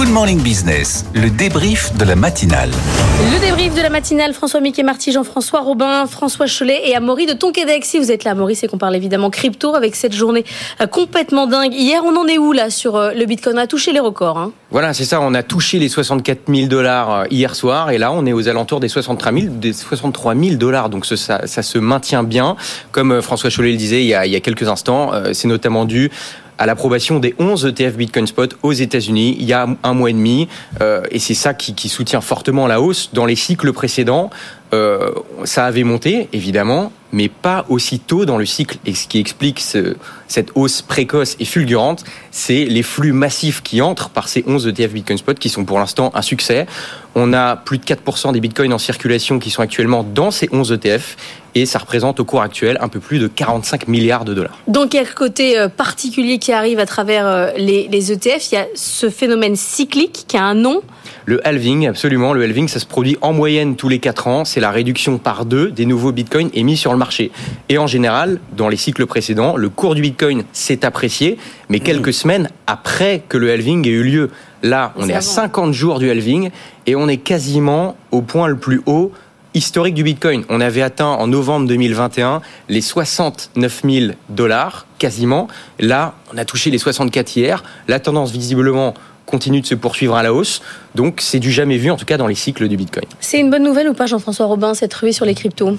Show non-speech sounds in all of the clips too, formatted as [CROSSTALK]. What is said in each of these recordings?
Good Morning Business, le débrief de la matinale. Le débrief de la matinale, François Mickey Marty, Jean-François Robin, François Cholet et Amaury de Tonquédec. Si vous êtes là, Amaury, c'est qu'on parle évidemment crypto avec cette journée euh, complètement dingue. Hier, on en est où là sur euh, le Bitcoin? On a touché les records. Hein voilà, c'est ça. On a touché les 64 000 dollars euh, hier soir et là, on est aux alentours des 63 000, des 63 000 dollars. Donc ça, ça, se maintient bien. Comme François Cholet le disait il y a, il y a quelques instants, c'est notamment dû à l'approbation des 11 ETF Bitcoin Spot aux États-Unis il y a un mois et demi. Euh, et c'est ça qui, soutient fortement la hausse. Dans les cycles précédents, euh, ça avait monté, évidemment, mais pas aussi tôt dans le cycle. Et ce qui explique ce, cette hausse précoce et fulgurante, c'est les flux massifs qui entrent par ces 11 ETF Bitcoin Spot qui sont pour l'instant un succès. On a plus de 4% des bitcoins en circulation qui sont actuellement dans ces 11 ETF et ça représente au cours actuel un peu plus de 45 milliards de dollars. Donc il y a côté euh, particulier qui arrive à travers euh, les, les ETF, il y a ce phénomène cyclique qui a un nom. Le halving, absolument. Le halving, ça se produit en moyenne tous les 4 ans. C'est la réduction par deux des nouveaux bitcoins émis sur le marché. Et en général, dans les cycles précédents, le cours du bitcoin s'est apprécié, mais quelques semaines après que le halving ait eu lieu. Là, on est, à 50 jours du halving et on est quasiment au point le plus haut historique du Bitcoin. On avait atteint en novembre 2021 les 69 000 dollars, quasiment. Là, on a touché les 64 hier. La tendance, visiblement, continue de se poursuivre à la hausse. Donc, c'est du jamais vu, en tout cas, dans les cycles du Bitcoin. C'est une bonne nouvelle ou pas, Jean-François Robin, cette ruée sur les cryptos?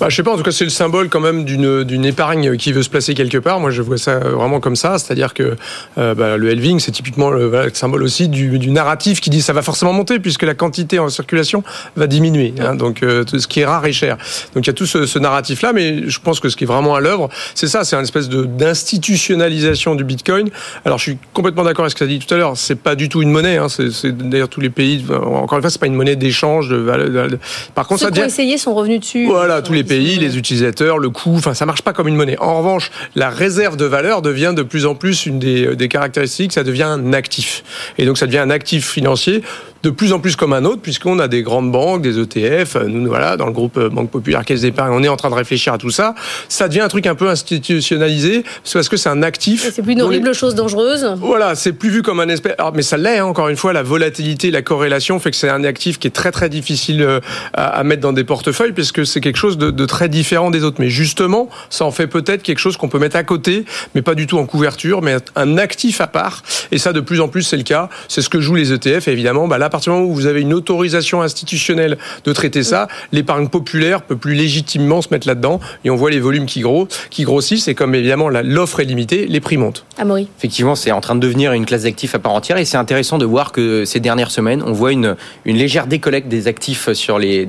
Bah, je sais pas, en tout cas, c'est le symbole quand même d'une, épargne qui veut se placer quelque part. Moi, je vois ça vraiment comme ça. C'est-à-dire que euh, bah, le halving, c'est typiquement le, symbole aussi du, du, narratif qui dit ça va forcément monter puisque la quantité en circulation va diminuer. Hein, donc, euh, tout ce qui est rare est cher. Donc, il y a tout ce, ce narratif-là, mais je pense que ce qui est vraiment à l'œuvre, c'est ça, c'est une espèce d'institutionnalisation du Bitcoin. Alors, je suis complètement d'accord avec ce que tu as dit tout à l'heure. C'est pas du tout une monnaie. Hein, c'est, d'ailleurs tous les pays. Encore une fois, c'est pas une monnaie d'échange. De, de, par contre, Ceux ça qui ont essayé sont revenus dessus. Voilà, tous les pays, les utilisateurs, le coût, enfin ça marche pas comme une monnaie. En revanche, la réserve de valeur devient de plus en plus une des, des caractéristiques, ça devient un actif. Et donc ça devient un actif financier de plus en plus comme un autre, puisqu'on a des grandes banques, des ETF. Nous, voilà, dans le groupe euh, Banque Populaire Caisse d'Épargne, on est en train de réfléchir à tout ça. Ça devient un truc un peu institutionnalisé, parce que c'est un actif. C'est plus une horrible chose dangereuse. Voilà, c'est plus vu comme un espèce. Alors, mais ça l'est, hein, encore une fois, la volatilité, la corrélation fait que c'est un actif qui est très très difficile euh, à, mettre dans des portefeuilles, puisque c'est quelque chose de, de, très différent des autres. Mais justement, ça en fait peut-être quelque chose qu'on peut mettre à côté, mais pas du tout en couverture, mais un actif à part. Et ça, de plus en plus, c'est le cas. C'est ce que jouent les ETF. Et évidemment, bah là, partir du moment où vous avez une autorisation institutionnelle de traiter ça, l'épargne populaire peut plus légitimement se mettre là-dedans. Et on voit les volumes qui, gros, qui grossissent. Et comme évidemment l'offre est limitée, les prix montent. Amaury. Effectivement, c'est en train de devenir une classe d'actifs à part entière. Et c'est intéressant de voir que ces dernières semaines, on voit une, une légère décollecte des actifs sur les,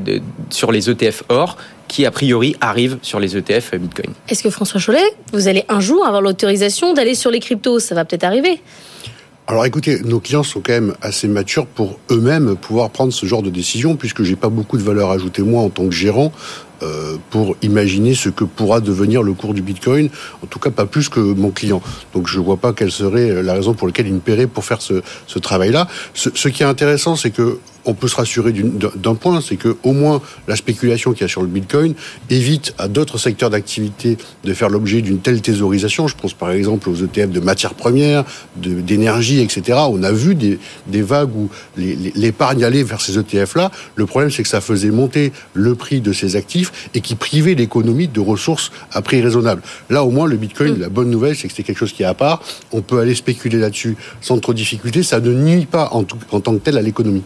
sur les ETF or qui a priori arrivent sur les ETF Bitcoin. Est-ce que François Cholet, vous allez un jour avoir l'autorisation d'aller sur les cryptos? Ça va peut-être arriver. Alors écoutez, nos clients sont quand même assez matures pour eux-mêmes pouvoir prendre ce genre de décision, puisque j'ai pas beaucoup de valeur ajoutée moi en tant que gérant euh, pour imaginer ce que pourra devenir le cours du Bitcoin, en tout cas pas plus que mon client. Donc je vois pas quelle serait la raison pour laquelle il me paierait pour faire ce, ce travail-là. Ce, ce qui est intéressant, c'est que on peut se rassurer d'un point, c'est que au moins la spéculation qu'il y a sur le Bitcoin évite à d'autres secteurs d'activité de faire l'objet d'une telle thésaurisation. Je pense par exemple aux ETF de matières premières, d'énergie, etc. On a vu des, des vagues où l'épargne allait vers ces ETF-là. Le problème, c'est que ça faisait monter le prix de ces actifs et qui privait l'économie de ressources à prix raisonnable. Là, au moins, le Bitcoin, mm. la bonne nouvelle, c'est que c'est quelque chose qui est à part. On peut aller spéculer là-dessus sans trop de difficulté. Ça ne nuit pas en, en tant que tel à l'économie.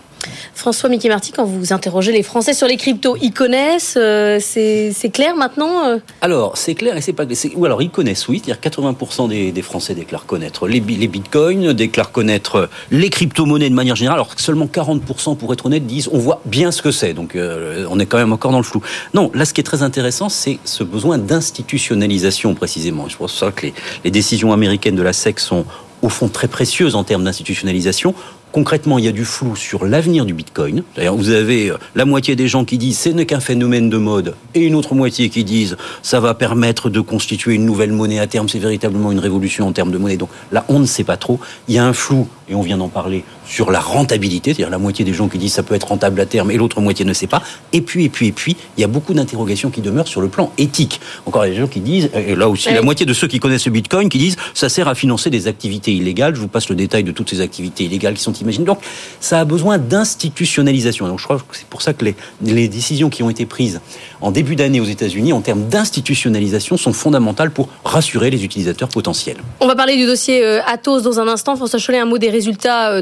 François Mickey Marty, quand vous interrogez les Français sur les cryptos, ils connaissent euh, C'est clair maintenant euh Alors, c'est clair et c'est pas clair. Ou alors, ils connaissent, oui. C'est-à-dire 80% des, Français déclarent connaître les, bitcoins, déclarent connaître les crypto-monnaies de manière générale, alors seulement 40%, pour être honnête, disent on voit bien ce que c'est. Donc, euh, on est quand même encore dans le flou. Non, là, ce qui est très intéressant, c'est ce besoin d'institutionnalisation, précisément. Je pense que les décisions américaines de la SEC sont au fond très précieuses en termes d'institutionnalisation. Concrètement, il y a du flou sur l'avenir du Bitcoin. D'ailleurs, vous avez euh, la moitié des gens qui disent ce n'est qu'un phénomène de mode et une autre moitié qui disent ça va permettre de constituer une nouvelle monnaie à terme, c'est véritablement une révolution en termes de monnaie. Donc là, on ne sait pas trop. Il y a un flou, et on vient d'en parler, sur la rentabilité, c'est-à-dire la moitié des gens qui disent ça peut être rentable à terme et l'autre moitié ne sait pas. Et puis, et puis, et puis, il y a beaucoup d'interrogations qui demeurent sur le plan éthique. Encore, il y a des gens qui disent, et là aussi, la moitié de ceux qui connaissent le Bitcoin qui disent ça sert à financer des activités illégales. Je vous passe le détail de toutes ces activités illégales qui sont imaginée. Donc, ça a besoin d'institutionnalisation. Donc, je crois que c'est pour ça que les, les décisions qui ont été prises en début d'année aux États-Unis en termes d'institutionnalisation sont fondamentales pour rassurer les utilisateurs potentiels. On va parler du dossier euh, Atos dans un instant. François Cholet, un mot des résultats euh,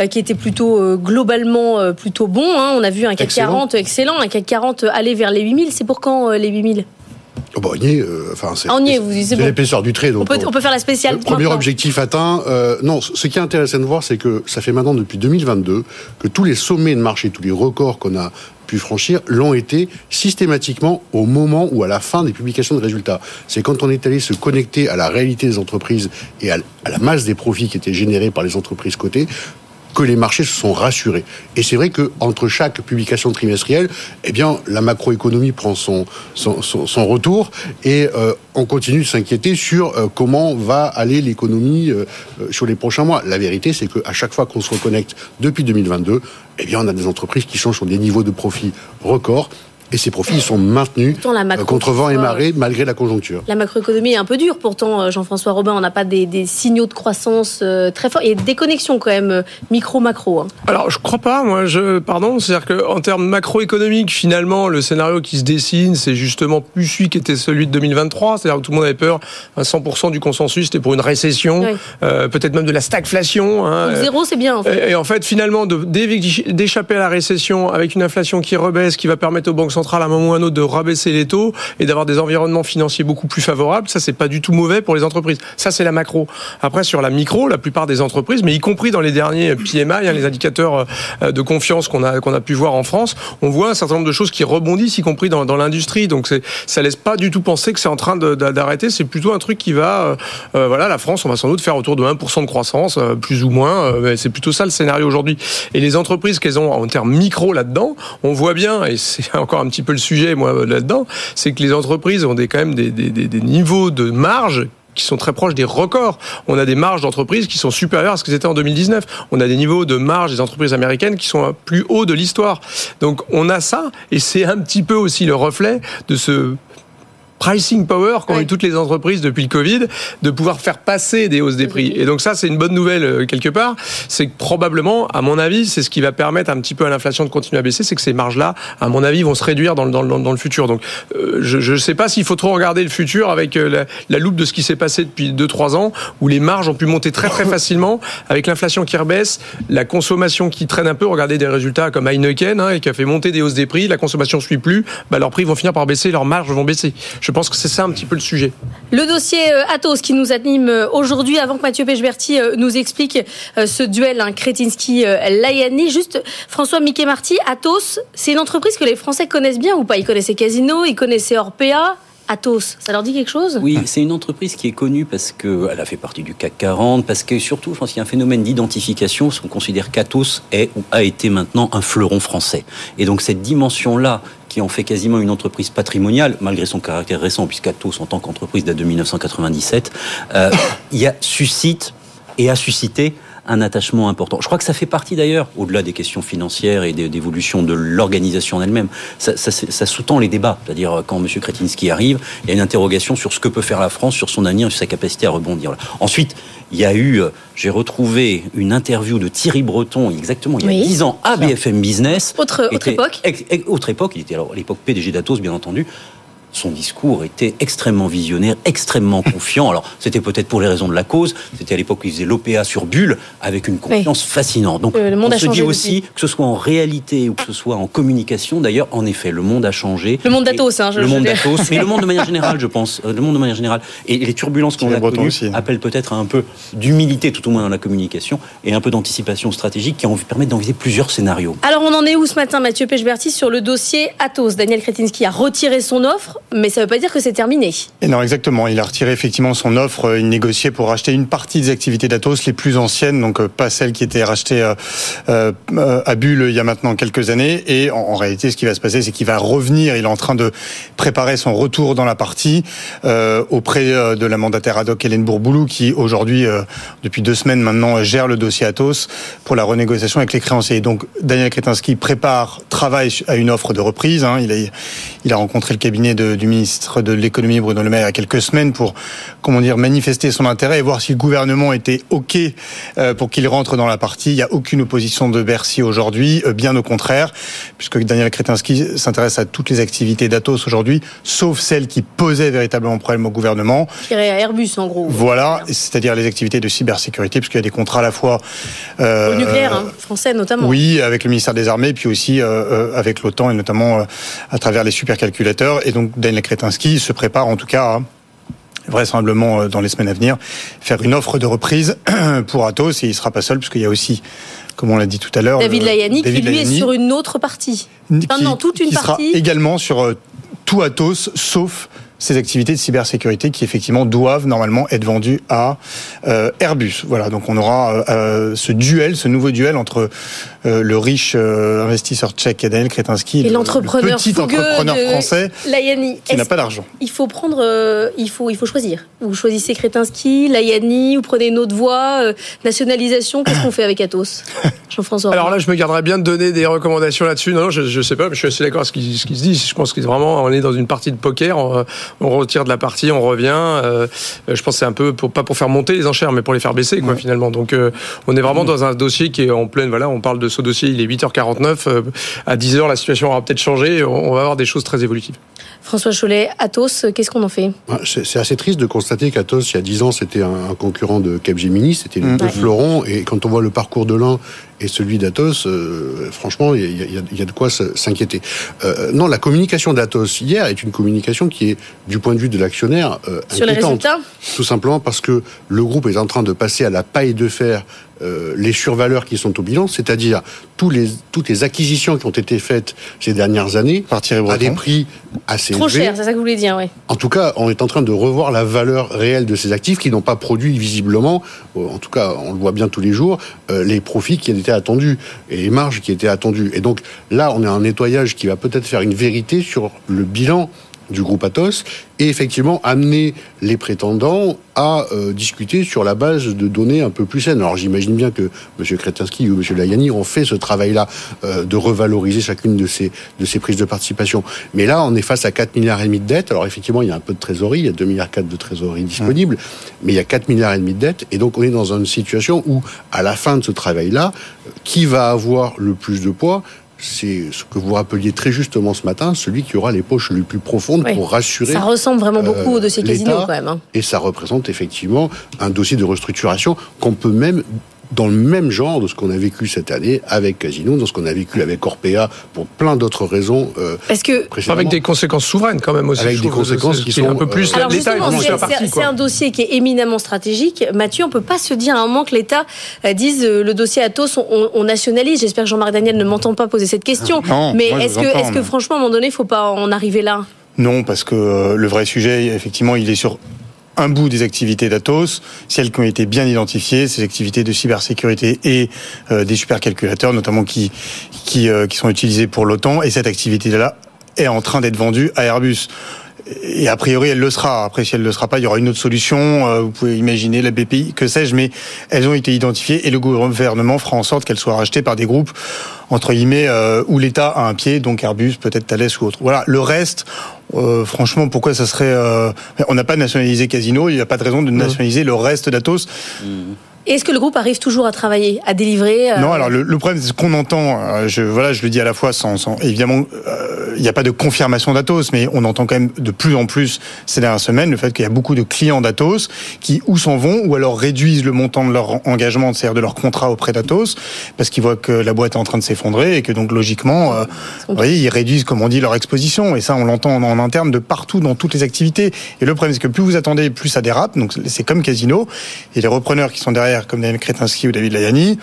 euh, qui étaient plutôt globalement plutôt bons. Hein. On a vu un CAC 40 excellent, un CAC 40 aller vers les 8000. C'est pour quand les 8000 Oh bah, on y est, enfin, c'est, on y est, vous c'est l'épaisseur du trait. Donc on, peut, on peut faire la spéciale. Le premier objectif atteint. non, ce qui est intéressant de voir, c'est que ça fait maintenant depuis 2022 que tous les sommets de marché, tous les records qu'on a franchir l'ont été systématiquement au moment ou à la fin des publications de résultats. C'est quand on est allé se connecter à la réalité des entreprises et à la masse des profits qui étaient générés par les entreprises cotées que les marchés se sont rassurés. Et c'est vrai que entre chaque publication trimestrielle, eh bien, la macroéconomie prend son, son, son, retour et euh, on continue de s'inquiéter sur euh, comment va aller l'économie euh, sur les prochains mois. La vérité, c'est qu'à chaque fois qu'on se reconnecte depuis 2022, eh bien, on a des entreprises qui sont sur des niveaux de profit records et ces profits sont maintenus euh, contre vent et marée malgré la conjoncture. La macroéconomie est un peu dure pourtant, euh, Jean-François Robin. On n'a pas des, signaux de croissance euh, très forts. Il y a des connexions quand même micro-macro. Hein. Alors je crois pas, moi, je pardon, c'est-à-dire qu'en termes macroéconomiques, finalement, le scénario qui se dessine, c'est justement plus celui qui était celui de 2023. C'est-à-dire que tout le monde avait peur. 100% du consensus, c'était pour une récession, peut-être même de la stagflation. Hein. zéro, c'est bien. En fait. et, en fait, finalement, d'échapper à la récession avec une inflation qui rebaisse, qui va permettre aux banques centrales à un moment ou à un autre de rabaisser les taux et d'avoir des environnements financiers beaucoup plus favorables. Ça, c'est pas du tout mauvais pour les entreprises. Ça, c'est la macro. Après, sur la micro, la plupart des entreprises, mais y compris dans les derniers PMI, hein, les indicateurs euh, de confiance qu'on a qu'on a pu voir en France, on voit un certain nombre de choses qui rebondissent, y compris dans, l'industrie. Donc, ça laisse pas du tout penser que c'est en train d'arrêter. C'est plutôt un truc qui va, euh, euh, voilà, la France, on va sans doute faire autour de 1% de croissance, plus ou moins. c'est plutôt ça le scénario aujourd'hui. Et les entreprises qu'elles ont en termes micro là-dedans, on voit bien, et c'est [LAUGHS] encore un petit peu le sujet, moi, là-dedans, c'est que les entreprises ont des, quand même des, des, des niveaux de marge qui sont très proches des records. On a des marges d'entreprise qui sont supérieures à ce que c'était en 2019. On a des niveaux de marge des entreprises américaines qui sont plus hauts de l'histoire. Donc on a ça, et c'est un petit peu aussi le reflet de ce pricing power qu'ont eu toutes les entreprises depuis le Covid, de pouvoir faire passer des hausses des prix. Et donc ça, c'est une bonne nouvelle euh, quelque part. C'est que probablement, à mon avis, c'est ce qui va permettre un petit peu à l'inflation de continuer à baisser, c'est que ces marges-là, à mon avis, vont se réduire dans le, dans le, dans le futur. Donc euh, je ne sais pas s'il faut trop regarder le futur avec euh, la, la loupe de ce qui s'est passé depuis 2-3 ans, où les marges ont pu monter très très [LAUGHS] facilement, avec l'inflation qui rebaisse, la consommation qui traîne un peu. Regardez des résultats comme Heineken, hein, et qui a fait monter des hausses des prix, la consommation ne suit plus, bah, leurs prix vont finir par baisser, leurs marges vont baisser. Je je pense que c'est ça un petit peu le sujet. Le dossier euh, Atos qui nous anime euh, aujourd'hui, avant que Mathieu Pechberti euh, nous explique ce duel hein, Kretinsky-Layani. Juste, François Mickey Marty, Atos, c'est une entreprise que les Français connaissent bien ou pas? Ils connaissaient Casino, ils connaissaient Orpea. Atos, ça leur dit quelque chose? Oui, c'est une entreprise qui est connue parce qu'elle a fait partie du CAC 40, parce que surtout, je pense qu'il y a un phénomène d'identification, parce qu'on considère qu'Atos est ou a été maintenant un fleuron français. Et donc cette dimension-là, qui en fait quasiment une entreprise patrimoniale, malgré son caractère récent, puisqu'Atos, en tant qu'entreprise, date de 1997, euh, [COUGHS] il a, suscite et a suscité un attachement important. Je crois que ça fait partie d'ailleurs, au-delà des questions financières et d'évolution de l'organisation en elle-même, ça, ça, sous-tend les débats. C'est-à-dire quand M. Kretinsky arrive, il y a une interrogation sur ce que peut faire la France, sur son avenir, sur sa capacité à rebondir. Ensuite, il y a eu, euh, j'ai retrouvé une interview de Thierry Breton, exactement il y a 10 ans, à BFM Business. Autre, autre époque Autre époque, il était alors à l'époque PDG d'Atos, bien entendu son discours était extrêmement visionnaire, extrêmement confiant. Alors, c'était peut-être pour les raisons de la cause. C'était à l'époque où il faisait l'OPA sur Bulle, avec une confiance fascinante. Donc, le monde on se dit aussi, que ce soit en réalité ou que ce soit en communication, d'ailleurs, en effet, le monde a changé. Le monde d'Atos, hein, je Le monde d'Atos, mais le monde de manière [LAUGHS] générale, je pense. Euh, le monde de manière générale. Et les turbulences qu'on a connues appellent peut-être un peu d'humilité, tout au moins dans la communication, et un peu d'anticipation stratégique qui permettent d'envisager plusieurs scénarios. Alors, on en est où ce matin, Mathieu Pechberti, sur le dossier Atos? Daniel Kretinsky a retiré son offre mais ça ne veut pas dire que c'est terminé. Non, exactement. Il a retiré effectivement son offre. Euh, il négociait pour racheter une partie des activités d'Atos, les plus anciennes, donc euh, pas celles qui étaient rachetées euh, à Bulle il y a maintenant quelques années. Et en, réalité, ce qui va se passer, c'est qu'il va revenir. Il est en train de préparer son retour dans la partie auprès de la mandataire ad hoc Hélène Bourboulou, qui aujourd'hui, depuis deux semaines maintenant, gère le dossier Atos pour la renégociation avec les créanciers. Donc Daniel Kretinsky prépare, travaille à une offre de reprise. Hein. Il a rencontré le cabinet de du ministre de l'économie Bruno Le Maire il y a quelques semaines pour comment dire manifester son intérêt et voir si le gouvernement était ok euh, pour qu'il rentre dans la partie. Il n'y a aucune opposition de Bercy aujourd'hui, euh, bien au contraire, puisque Daniel Kretinsky s'intéresse à toutes les activités d'Atos aujourd'hui, sauf celles qui posaient véritablement problème au gouvernement. Tiré à Airbus en gros. Voilà, c'est-à-dire les activités de cybersécurité, puisqu'il y a des contrats à la fois euh, au nucléaire hein, français notamment. Oui, avec le ministère des Armées, puis aussi euh, euh avec l'OTAN et notamment euh, à travers les supercalculateurs. Et donc Daniel Kretinsky se prépare en tout cas à vraisemblablement dans les semaines à venir, faire une offre de reprise [CLEARS THROAT] pour Atos et il sera pas seul puisqu'il y a aussi comme on l'a dit tout à l'heure. David Layani, qui lui Layani, est sur une autre partie. Enfin, qui, non, toute une qui partie. Sera également sur tout Atos, sauf ces activités de cybersécurité qui effectivement doivent normalement être vendues à euh, Airbus. Voilà, donc on aura euh, euh ce duel, ce nouveau duel entre euh, le riche euh, investisseur tchèque Daniel Kretinsky et, l'entrepreneur petit entrepreneur français Layani. qui n'a pas d'argent. Il faut prendre, euh, il faut, il faut choisir. Vous choisissez Kretinsky, Layani, vous prenez une autre voie, nationalisation. Qu'est-ce qu'on fait avec Atos Jean-François. Alors là, je me garderais bien de donner des recommandations là-dessus. Non, non, je, je sais pas, mais je suis assez d'accord avec ce qui, ce qui se dit. Je pense que vraiment, on est dans une partie de poker. On, on retire de la partie, on revient. Euh, je pense que c'est un peu pour, pas pour faire monter les enchères, mais pour les faire baisser, quoi, ouais. finalement. Donc, euh, on est vraiment dans un dossier qui est en pleine. Voilà, on parle de ce dossier. Il est 8h49. Euh, à 10h, la situation aura peut-être changé. On, va avoir des choses très évolutives. François Cholet, Atos, qu'est-ce qu'on en fait? C'est assez triste de constater qu'Atos, il y a 10 ans, c'était un, concurrent de Capgemini, c'était le mmh. Florent, et quand on voit le parcours de l'un et celui d'Atos, euh, franchement, il y, y, y a, de quoi s'inquiéter. Euh, non, la communication d'Atos hier est une communication qui est, du point de vue de l'actionnaire, euh, Sur les résultats? Tout simplement parce que le groupe est en train de passer à la paille de fer euh, les survaleurs qui sont au bilan, c'est-à-dire tous les, toutes les acquisitions qui ont été faites ces dernières années à des prix assez Trop élevés. cher, c'est ça que vous voulez dire, oui. En tout cas, on est en train de revoir la valeur réelle de ces actifs qui n'ont pas produit visiblement, en tout cas, on le voit bien tous les jours, euh, les profits qui étaient attendus et les marges qui étaient attendues. Et donc là, on a un nettoyage qui va peut-être faire une vérité sur le bilan du groupe Atos et effectivement amener les prétendants à euh, discuter sur la base de données un peu plus saines. Alors j'imagine bien que M. Kretinsky ou M. Layani ont fait ce travail-là euh, de revaloriser chacune de ces, de ces prises de participation. Mais là, on est face à 4 milliards et demi de dettes. Alors effectivement, il y a un peu de trésorerie, il y a 2 milliards 4 de trésorerie disponible, mais il y a 4 milliards et demi de dettes. Et donc on est dans une situation où, à la fin de ce travail-là, qui va avoir le plus de poids c'est ce que vous rappeliez très justement ce matin, celui qui aura les poches les plus profondes oui. pour rassurer. Ça ressemble vraiment beaucoup euh, au dossier Casino quand même. Hein. Et ça représente effectivement un dossier de restructuration qu'on peut même dans le même genre de ce qu'on a vécu cette année avec Casino, dans ce qu'on a vécu avec Orpea, pour plein d'autres raisons. Euh, Est-ce que avec des conséquences souveraines quand même aussi. Avec des conséquences qui sont un peu plus. Alors justement, c'est un dossier qui est éminemment stratégique. Mathieu, on peut pas se dire à un moment que l'État euh, dise euh, le dossier Atos, on, on nationalise. J'espère que Jean-Marc Daniel ne m'entend pas poser cette question. Non, mais est-ce que, est-ce que franchement, à un moment donné, il faut pas en arriver là? Non, parce que euh, le vrai sujet, effectivement, il est sur un bout des activités d'Atos, celles qui ont été bien identifiées, ces activités de cybersécurité et euh, des supercalculateurs, notamment qui qui, euh, qui sont utilisés pour l'OTAN. Et cette activité-là est en train d'être vendue à Airbus. Et a priori, elle le sera. Après, si elle ne le sera pas, il y aura une autre solution. Euh, vous pouvez imaginer la BPI, que sais-je, mais elles ont été identifiées et le gouvernement fera en sorte qu'elles soient rachetées par des groupes entre guillemets où l'État a un pied, donc Airbus, peut-être Thales ou autre. Voilà. Le reste, euh, franchement, pourquoi ça serait euh, On n'a pas nationalisé Casino. Il n'y a pas de raison de nationaliser le reste d'Atos. Mmh. Est-ce que le groupe arrive toujours à travailler, à délivrer euh... Non, alors le, le problème, c'est ce qu'on entend. Euh, je, voilà, je le dis à la fois sans, sans évidemment, il n'y a pas de confirmation d'Atos, mais on entend quand même de plus en plus ces dernières semaines le fait qu'il y a beaucoup de clients d'Atos qui ou s'en vont ou alors réduisent le montant de leur engagement, c'est-à-dire de leur contrat auprès d'Atos, parce qu'ils voient que la boîte est en train de s'effondrer et que donc logiquement, euh, vous voyez, ils réduisent, comme on dit, leur exposition. Et ça, on l'entend en, en interne de partout dans toutes les activités. Et le problème, c'est que plus vous attendez, plus ça dérape. Donc c'est comme Casino. Et les repreneurs qui sont derrière comme Daniel Kretinsky ou David Layani,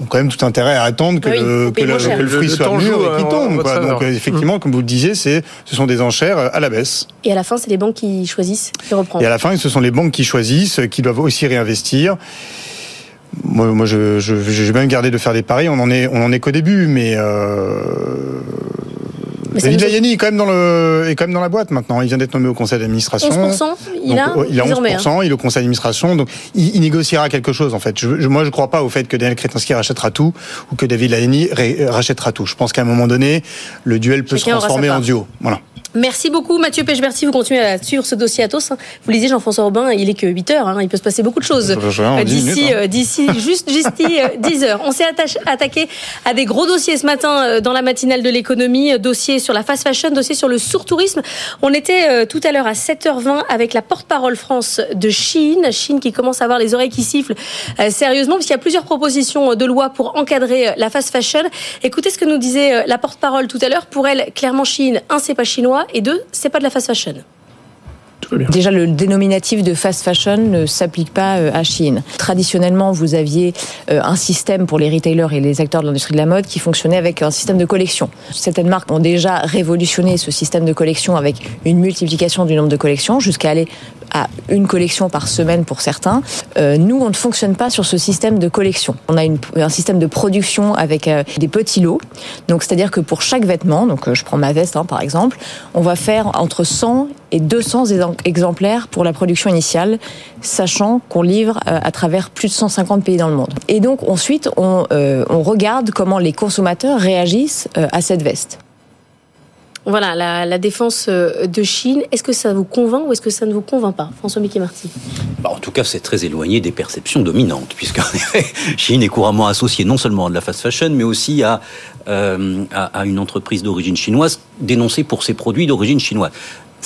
ont quand même tout intérêt à attendre que, oui, le, que, le, que le, fruit le soit mûr et qu'il tombe. Quoi. Donc effectivement, mmh. comme vous le disiez, c'est ce sont des enchères à la baisse. Et à la fin, c'est les banques qui choisissent de reprendre. Et à la fin, ce sont les banques qui choisissent, qui doivent aussi réinvestir. Moi, moi je, je, je vais même garder de faire des paris. On en est, on en est qu'au début, mais. Euh... David Layani est quand même dans le est quand même dans la boîte maintenant. Il vient d'être nommé au conseil d'administration. 11%, il donc, a il a 11%, hein. il est au conseil d'administration, donc il, il, négociera quelque chose en fait. Je, je, moi, je ne crois pas au fait que Daniel Kretinsky rachètera tout ou que David Layani rachètera tout. Je pense qu'à un moment donné, le duel peut Chacun se transformer en duo. Voilà. Merci beaucoup Mathieu Pechberti, vous continuez à suivre ce dossier Atos. Hein. Vous le disiez Jean-François Robin, il est que 8 heures, hein. il peut se passer beaucoup de choses euh, d'ici hein. d'ici juste juste 10 heures. On s'est attaqué à des gros dossiers ce matin dans la matinale de l'économie, dossier sur la fast fashion, dossier sur le surtourisme. On était tout à l'heure à 7h20 avec la porte-parole France de Chine, Chine qui commence à avoir les oreilles qui sifflent sérieusement parce qu'il y a plusieurs propositions de loi pour encadrer la fast fashion. Écoutez ce que nous disait la porte-parole tout à l'heure. Pour elle, clairement Chine, un c'est pas chinois et deux, c'est pas de la fast fashion. Déjà, le dénominatif de fast fashion ne s'applique pas euh, à Chine. Traditionnellement, vous aviez euh, un système pour les retailers et les acteurs de l'industrie de la mode qui fonctionnait avec un système de collection. Certaines marques ont déjà révolutionné ce système de collection avec une multiplication du nombre de collections jusqu'à aller à une collection par semaine pour certains. Euh, nous, on ne fonctionne pas sur ce système de collection. On a un système de production avec des petits lots. Donc, c'est-à-dire que pour chaque vêtement, donc je prends ma veste hein, par exemple, on va faire entre 100 et 200 exemplaires pour la production initiale, sachant qu'on livre à travers plus de 150 pays dans le monde. Et donc ensuite, on, on regarde comment les consommateurs réagissent à cette veste. Voilà, la, défense euh, de Chine, est-ce que ça vous convainc ou est-ce que ça ne vous convainc pas François Mickey Marty? Bah, En tout cas, c'est très éloigné des perceptions dominantes, [LAUGHS] puisqu'en effet, Chine est couramment associée non seulement à de la fast fashion, mais aussi à, euh, à, une entreprise d'origine chinoise dénoncée pour ses produits d'origine chinoise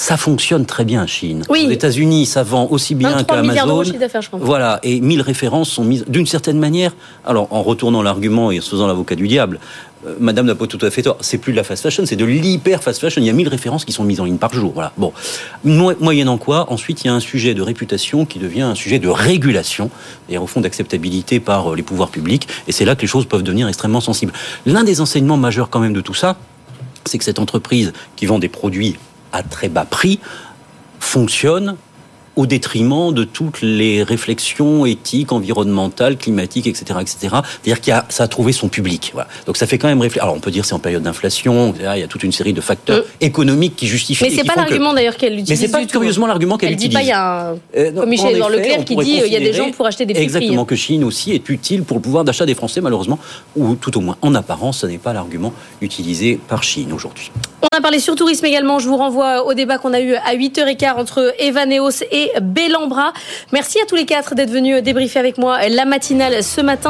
ça fonctionne très bien en Chine. Oui. Aux États-Unis, ça vend aussi bien qu'Amazon. Voilà, et 1000 références sont mises d'une certaine manière. Alors, en retournant l'argument et en se faisant l'avocat du diable, euh, Madame n'a pas tout à fait tort. C'est plus de la fast fashion, c'est de l'hyper fast fashion. Il y a 1000 références qui sont mises en ligne par jour. Voilà. Bon, moyennant quoi, ensuite il y a un sujet de réputation qui devient un sujet de régulation et au fond d'acceptabilité par euh, les pouvoirs publics. Et c'est là que les choses peuvent devenir extrêmement sensibles. L'un des enseignements majeurs quand même de tout ça, c'est que cette entreprise qui vend des produits à très bas prix fonctionne au détriment de toutes les réflexions éthiques, environnementales, climatiques, etc., etc. C'est-à-dire qu'il a, ça a trouvé son public. Voilà. Donc ça fait quand même réfléchir. Alors on peut dire c'est en période d'inflation, il y a toute une série de facteurs euh. économiques qui justifient. Mais c'est pas l'argument d'ailleurs qu'elle utilise. Mais c'est pas curieusement l'argument qu'elle utilise. Elle dit pas il y a un... Euh, comme Michel Leclerc qui dit il y a des gens pour acheter des prix Exactement que Chine aussi est utile pour le pouvoir d'achat des Français malheureusement, ou tout au moins en apparence, ce n'est pas l'argument utilisé par Chine aujourd'hui. On a parlé sur tourisme également. Je vous renvoie au débat qu'on a eu à 8h15 entre Evaneos et Bellambra. Merci à tous les quatre d'être venus débriefer avec moi la matinale ce matin.